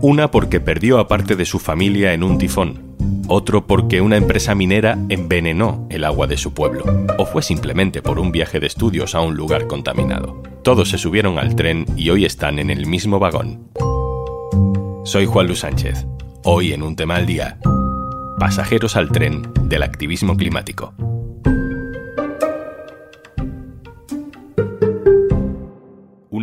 Una porque perdió a parte de su familia en un tifón, otro porque una empresa minera envenenó el agua de su pueblo, o fue simplemente por un viaje de estudios a un lugar contaminado. Todos se subieron al tren y hoy están en el mismo vagón. Soy Juan Luis Sánchez. Hoy en un tema al día, pasajeros al tren del activismo climático.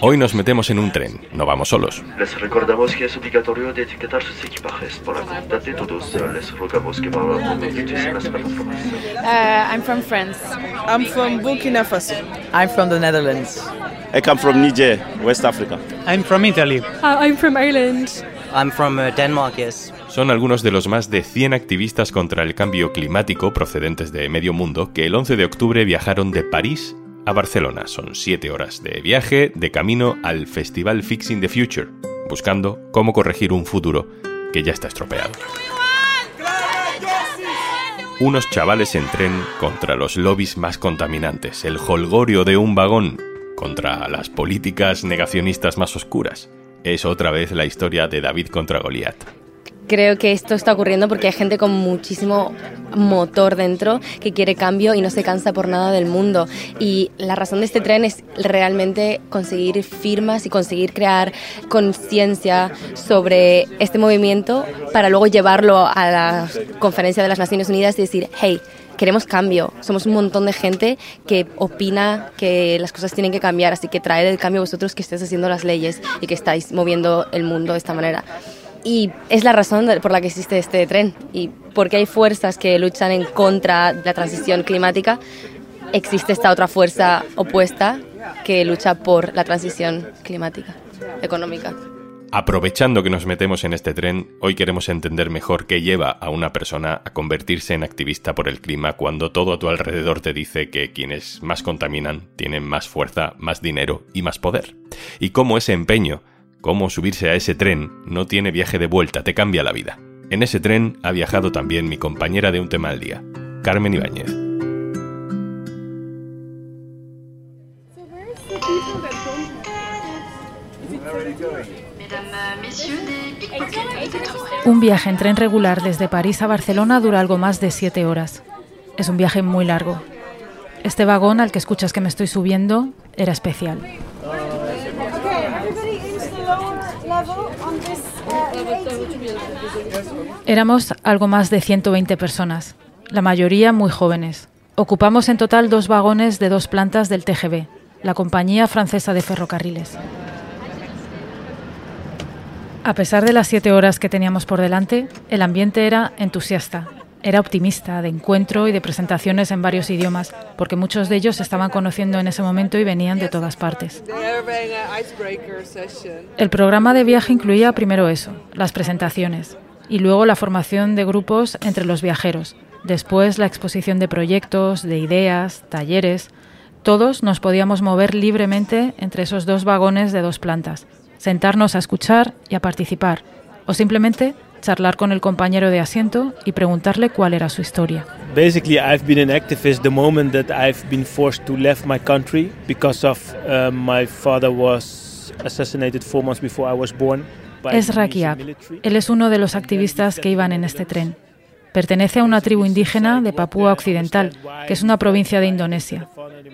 Hoy nos metemos en un tren, no vamos solos. Les recordamos que es obligatorio de etiquetar sus equipajes por la voluntad de todos. Les rogamos que utilicen las plataformas. Uh, I'm from France. I'm from Burkina Faso. I'm from the Netherlands. I come from Niger, West Africa. I'm from Italy. Uh, I'm from Ireland. I'm from uh, Denmark, yes. Son algunos de los más de 100 activistas contra el cambio climático procedentes de medio mundo que el 11 de octubre viajaron de París a Barcelona. Son 7 horas de viaje de camino al Festival Fixing the Future, buscando cómo corregir un futuro que ya está estropeado. Unos chavales en tren contra los lobbies más contaminantes, el holgorio de un vagón contra las políticas negacionistas más oscuras. Es otra vez la historia de David contra Goliat. Creo que esto está ocurriendo porque hay gente con muchísimo motor dentro que quiere cambio y no se cansa por nada del mundo. Y la razón de este tren es realmente conseguir firmas y conseguir crear conciencia sobre este movimiento para luego llevarlo a la conferencia de las Naciones Unidas y decir, hey, queremos cambio. Somos un montón de gente que opina que las cosas tienen que cambiar, así que traed el cambio vosotros que estáis haciendo las leyes y que estáis moviendo el mundo de esta manera. Y es la razón por la que existe este tren y porque hay fuerzas que luchan en contra de la transición climática, existe esta otra fuerza opuesta que lucha por la transición climática, económica. Aprovechando que nos metemos en este tren, hoy queremos entender mejor qué lleva a una persona a convertirse en activista por el clima cuando todo a tu alrededor te dice que quienes más contaminan tienen más fuerza, más dinero y más poder. Y cómo ese empeño cómo subirse a ese tren no tiene viaje de vuelta, te cambia la vida. En ese tren ha viajado también mi compañera de un tema al día, Carmen Ibáñez. Un viaje en tren regular desde París a Barcelona dura algo más de siete horas. Es un viaje muy largo. Este vagón al que escuchas que me estoy subiendo era especial. Éramos algo más de 120 personas, la mayoría muy jóvenes. Ocupamos en total dos vagones de dos plantas del TGV, la Compañía Francesa de Ferrocarriles. A pesar de las siete horas que teníamos por delante, el ambiente era entusiasta, era optimista, de encuentro y de presentaciones en varios idiomas, porque muchos de ellos se estaban conociendo en ese momento y venían de todas partes. El programa de viaje incluía primero eso, las presentaciones, y luego la formación de grupos entre los viajeros, después la exposición de proyectos, de ideas, talleres. Todos nos podíamos mover libremente entre esos dos vagones de dos plantas, sentarnos a escuchar y a participar, o simplemente charlar con el compañero de asiento y preguntarle cuál era su historia. Basically, I've been an activist the moment that I've been forced to leave my country because of uh, my father was assassinated four months before I was born. Es Rakiab. Él es uno de los activistas que iban en este tren. Pertenece a una tribu indígena de Papúa Occidental, que es una provincia de Indonesia,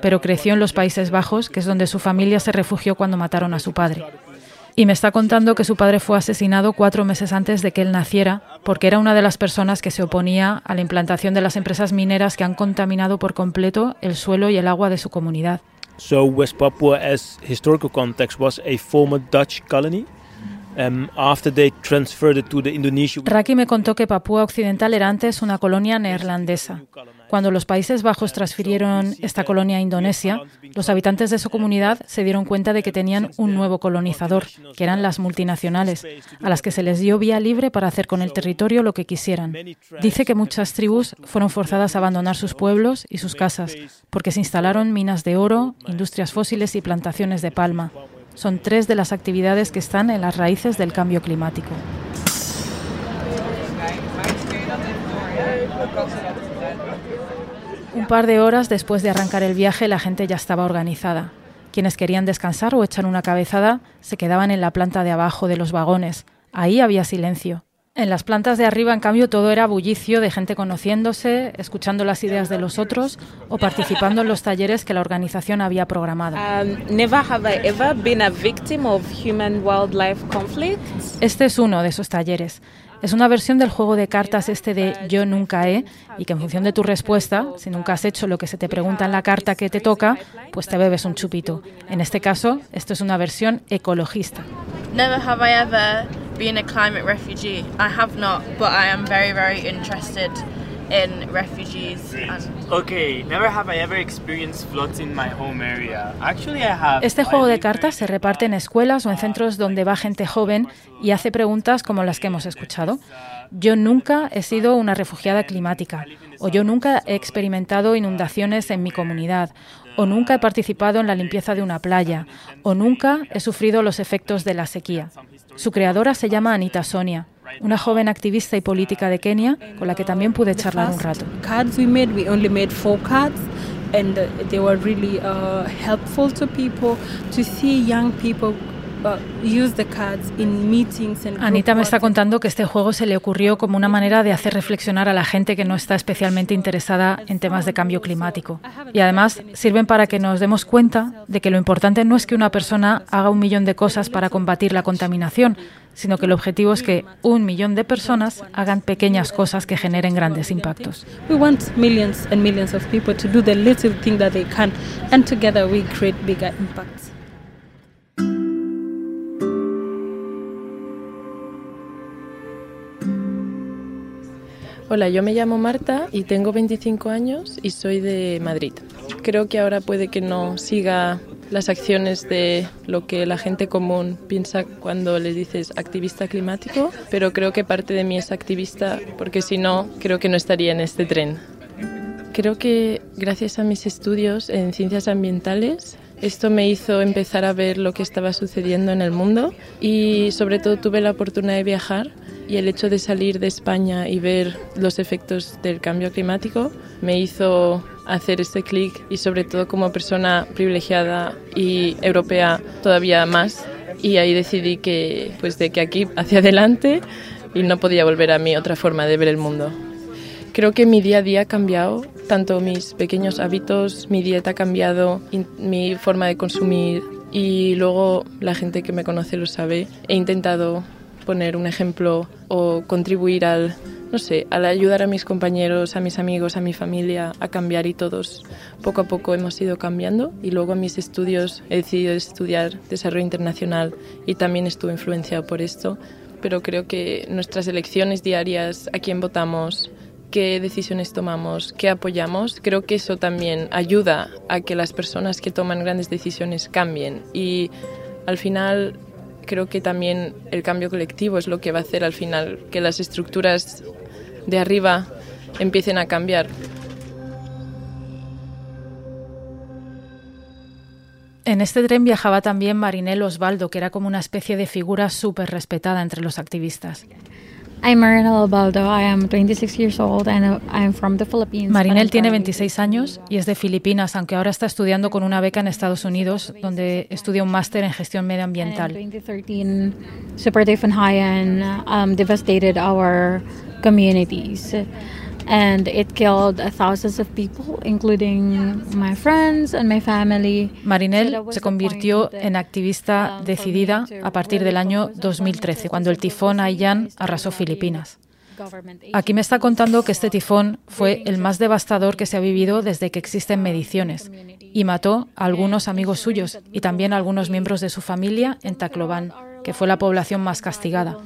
pero creció en los Países Bajos, que es donde su familia se refugió cuando mataron a su padre. Y me está contando que su padre fue asesinado cuatro meses antes de que él naciera, porque era una de las personas que se oponía a la implantación de las empresas mineras que han contaminado por completo el suelo y el agua de su comunidad. So West Papua, as historical context, was a former Dutch colony. Um, after they transferred it to the Indonesia. Raki me contó que Papúa Occidental era antes una colonia neerlandesa. Cuando los Países Bajos transfirieron esta colonia a Indonesia, los habitantes de su comunidad se dieron cuenta de que tenían un nuevo colonizador, que eran las multinacionales, a las que se les dio vía libre para hacer con el territorio lo que quisieran. Dice que muchas tribus fueron forzadas a abandonar sus pueblos y sus casas, porque se instalaron minas de oro, industrias fósiles y plantaciones de palma. Son tres de las actividades que están en las raíces del cambio climático. Un par de horas después de arrancar el viaje, la gente ya estaba organizada. Quienes querían descansar o echar una cabezada se quedaban en la planta de abajo de los vagones. Ahí había silencio. En las plantas de arriba, en cambio, todo era bullicio de gente conociéndose, escuchando las ideas de los otros o participando en los talleres que la organización había programado. Este es uno de esos talleres. Es una versión del juego de cartas este de Yo nunca he y que en función de tu respuesta, si nunca has hecho lo que se te pregunta en la carta que te toca, pues te bebes un chupito. En este caso, esto es una versión ecologista. Never have I ever been a climate refugee. I have not, but I am very very interested in refugees Okay, never have I ever experienced floods in my home area. Actually, I have. Este juego de cartas se reparte en escuelas o en centros donde va gente joven y hace preguntas como las que hemos escuchado. Yo nunca he sido una refugiada climática, o yo nunca he experimentado inundaciones en mi comunidad, o nunca he participado en la limpieza de una playa, o nunca he sufrido los efectos de la sequía. Su creadora se llama Anita Sonia una joven activista y política de Kenia con la que también pude charlar un rato. and they were really uh, helpful to people to see young people Anita me está contando que este juego se le ocurrió como una manera de hacer reflexionar a la gente que no está especialmente interesada en temas de cambio climático. Y además sirven para que nos demos cuenta de que lo importante no es que una persona haga un millón de cosas para combatir la contaminación, sino que el objetivo es que un millón de personas hagan pequeñas cosas que generen grandes impactos. Hola, yo me llamo Marta y tengo 25 años y soy de Madrid. Creo que ahora puede que no siga las acciones de lo que la gente común piensa cuando le dices activista climático, pero creo que parte de mí es activista porque si no, creo que no estaría en este tren. Creo que gracias a mis estudios en ciencias ambientales esto me hizo empezar a ver lo que estaba sucediendo en el mundo y sobre todo tuve la oportunidad de viajar y el hecho de salir de España y ver los efectos del cambio climático me hizo hacer este clic y sobre todo como persona privilegiada y europea todavía más y ahí decidí que pues de que aquí hacia adelante y no podía volver a mi otra forma de ver el mundo. Creo que mi día a día ha cambiado, tanto mis pequeños hábitos, mi dieta ha cambiado, mi forma de consumir y luego la gente que me conoce lo sabe. He intentado poner un ejemplo o contribuir al, no sé, al ayudar a mis compañeros, a mis amigos, a mi familia a cambiar y todos poco a poco hemos ido cambiando. Y luego en mis estudios he decidido estudiar desarrollo internacional y también estuve influenciado por esto, pero creo que nuestras elecciones diarias, a quién votamos, qué decisiones tomamos, qué apoyamos, creo que eso también ayuda a que las personas que toman grandes decisiones cambien. Y al final creo que también el cambio colectivo es lo que va a hacer al final que las estructuras de arriba empiecen a cambiar. En este tren viajaba también Marinel Osvaldo, que era como una especie de figura súper respetada entre los activistas. Marinel tiene 26 años y es de Filipinas, aunque ahora está estudiando con una beca en Estados Unidos, donde estudia un máster en gestión medioambiental. Super Typhoon um, devastated our communities and it killed thousands of people, including my friends and my family. Marinel se convirtió en activista um, decidida a partir del año 2013, cuando el tifón Haiyan arrasó Filipinas. Aquí me está contando que este tifón fue el más devastador que se ha vivido desde que existen mediciones y mató a algunos amigos suyos y también a algunos miembros de su familia en Tacloban que fue la población más castigada.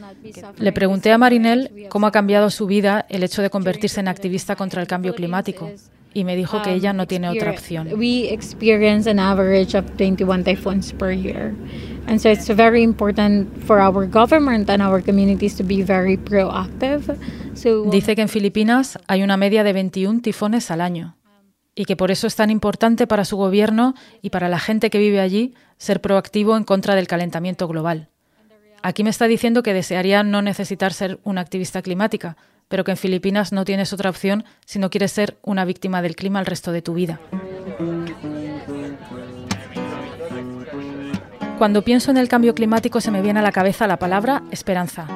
Le pregunté a Marinel cómo ha cambiado su vida el hecho de convertirse en activista contra el cambio climático. y me dijo que ella no tiene otra opción. We experience an average of 21 typhoons per year. And so it's very important for our government and our communities to be very proactive. Dice que en Filipinas hay una media de 21 tifones al año y que por eso es tan importante para su gobierno y para la gente que vive allí ser proactivo en contra del calentamiento global. Aquí me está diciendo que desearía no necesitar ser una activista climática, pero que en Filipinas no tienes otra opción si no quieres ser una víctima del clima el resto de tu vida. Cuando pienso en el cambio climático se me viene a la cabeza la palabra esperanza.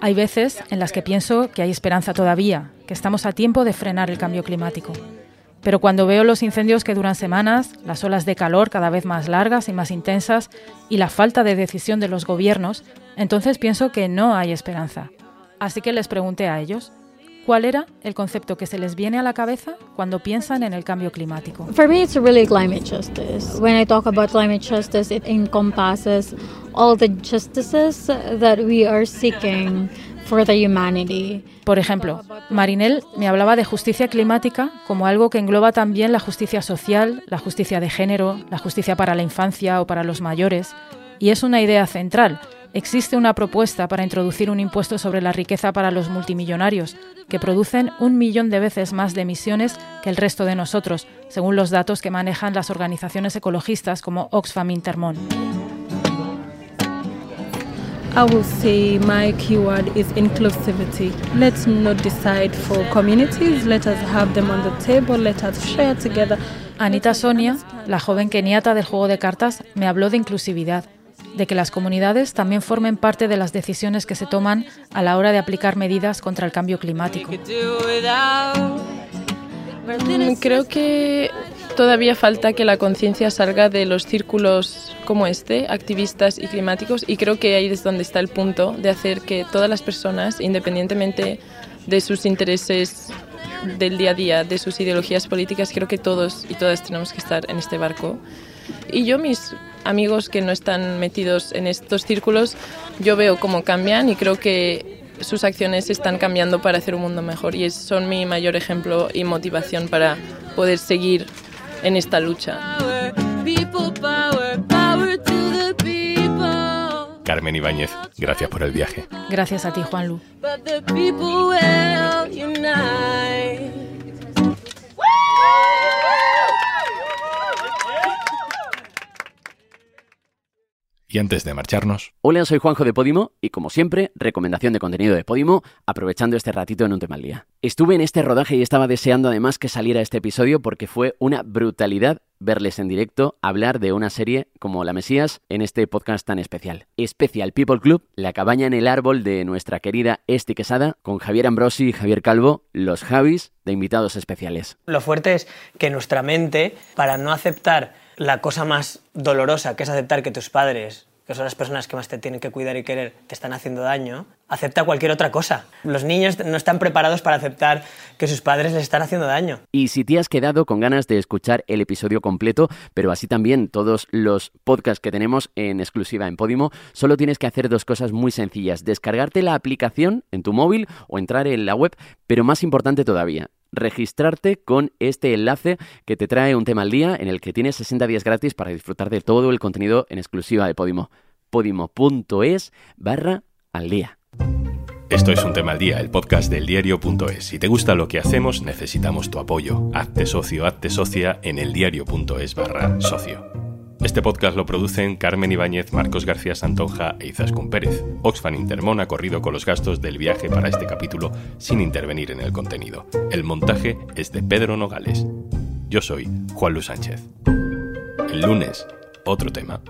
Hay veces en las que pienso que hay esperanza todavía, que estamos a tiempo de frenar el cambio climático. Pero cuando veo los incendios que duran semanas, las olas de calor cada vez más largas y más intensas y la falta de decisión de los gobiernos, entonces pienso que no hay esperanza. Así que les pregunté a ellos, ¿Cuál era el concepto que se les viene a la cabeza cuando piensan en el cambio climático? For me, it's really climate justice. When I talk about climate justice, it encompasses all the justices that we are seeking for the humanity. Por ejemplo, Marinel me hablaba de justicia climática como algo que engloba también la justicia social, la justicia de género, la justicia para la infancia o para los mayores, y es una idea central existe una propuesta para introducir un impuesto sobre la riqueza para los multimillonarios, que producen un millón de veces más de emisiones que el resto de nosotros, según los datos que manejan las organizaciones ecologistas como Oxfam Intermon. I would say my keyword is inclusivity. Let's not decide for communities, let us have them on the table, let us share together. Anita Sonia, la joven keniata del juego de cartas, me habló de inclusividad de que las comunidades también formen parte de las decisiones que se toman a la hora de aplicar medidas contra el cambio climático. Creo que todavía falta que la conciencia salga de los círculos como este, activistas y climáticos, y creo que ahí es donde está el punto de hacer que todas las personas, independientemente de sus intereses del día a día, de sus ideologías políticas, creo que todos y todas tenemos que estar en este barco. Y yo mis amigos que no están metidos en estos círculos, yo veo cómo cambian y creo que sus acciones están cambiando para hacer un mundo mejor y son mi mayor ejemplo y motivación para poder seguir en esta lucha. Carmen Ibáñez, gracias por el viaje. Gracias a ti, Juan Y antes de marcharnos... Hola, soy Juanjo de Podimo y como siempre, recomendación de contenido de Podimo, aprovechando este ratito en un tema al día. Estuve en este rodaje y estaba deseando además que saliera este episodio porque fue una brutalidad verles en directo hablar de una serie como La Mesías en este podcast tan especial. Especial People Club, la cabaña en el árbol de nuestra querida Esti Quesada, con Javier Ambrosi y Javier Calvo, los Javis de invitados especiales. Lo fuerte es que nuestra mente, para no aceptar la cosa más dolorosa, que es aceptar que tus padres, que son las personas que más te tienen que cuidar y querer, te están haciendo daño, acepta cualquier otra cosa. Los niños no están preparados para aceptar que sus padres les están haciendo daño. Y si te has quedado con ganas de escuchar el episodio completo, pero así también todos los podcasts que tenemos en exclusiva en Podimo, solo tienes que hacer dos cosas muy sencillas. Descargarte la aplicación en tu móvil o entrar en la web, pero más importante todavía, registrarte con este enlace que te trae un tema al día en el que tienes 60 días gratis para disfrutar de todo el contenido en exclusiva de Podimo. podimo.es barra al día. Esto es un tema al día, el podcast del diario.es. Si te gusta lo que hacemos, necesitamos tu apoyo. Hazte socio, hazte socia en eldiario.es barra socio. Este podcast lo producen Carmen Ibáñez, Marcos García Santonja e Izaskun Pérez. Oxfam Intermon ha corrido con los gastos del viaje para este capítulo sin intervenir en el contenido. El montaje es de Pedro Nogales. Yo soy Juan Luis Sánchez. El lunes, otro tema.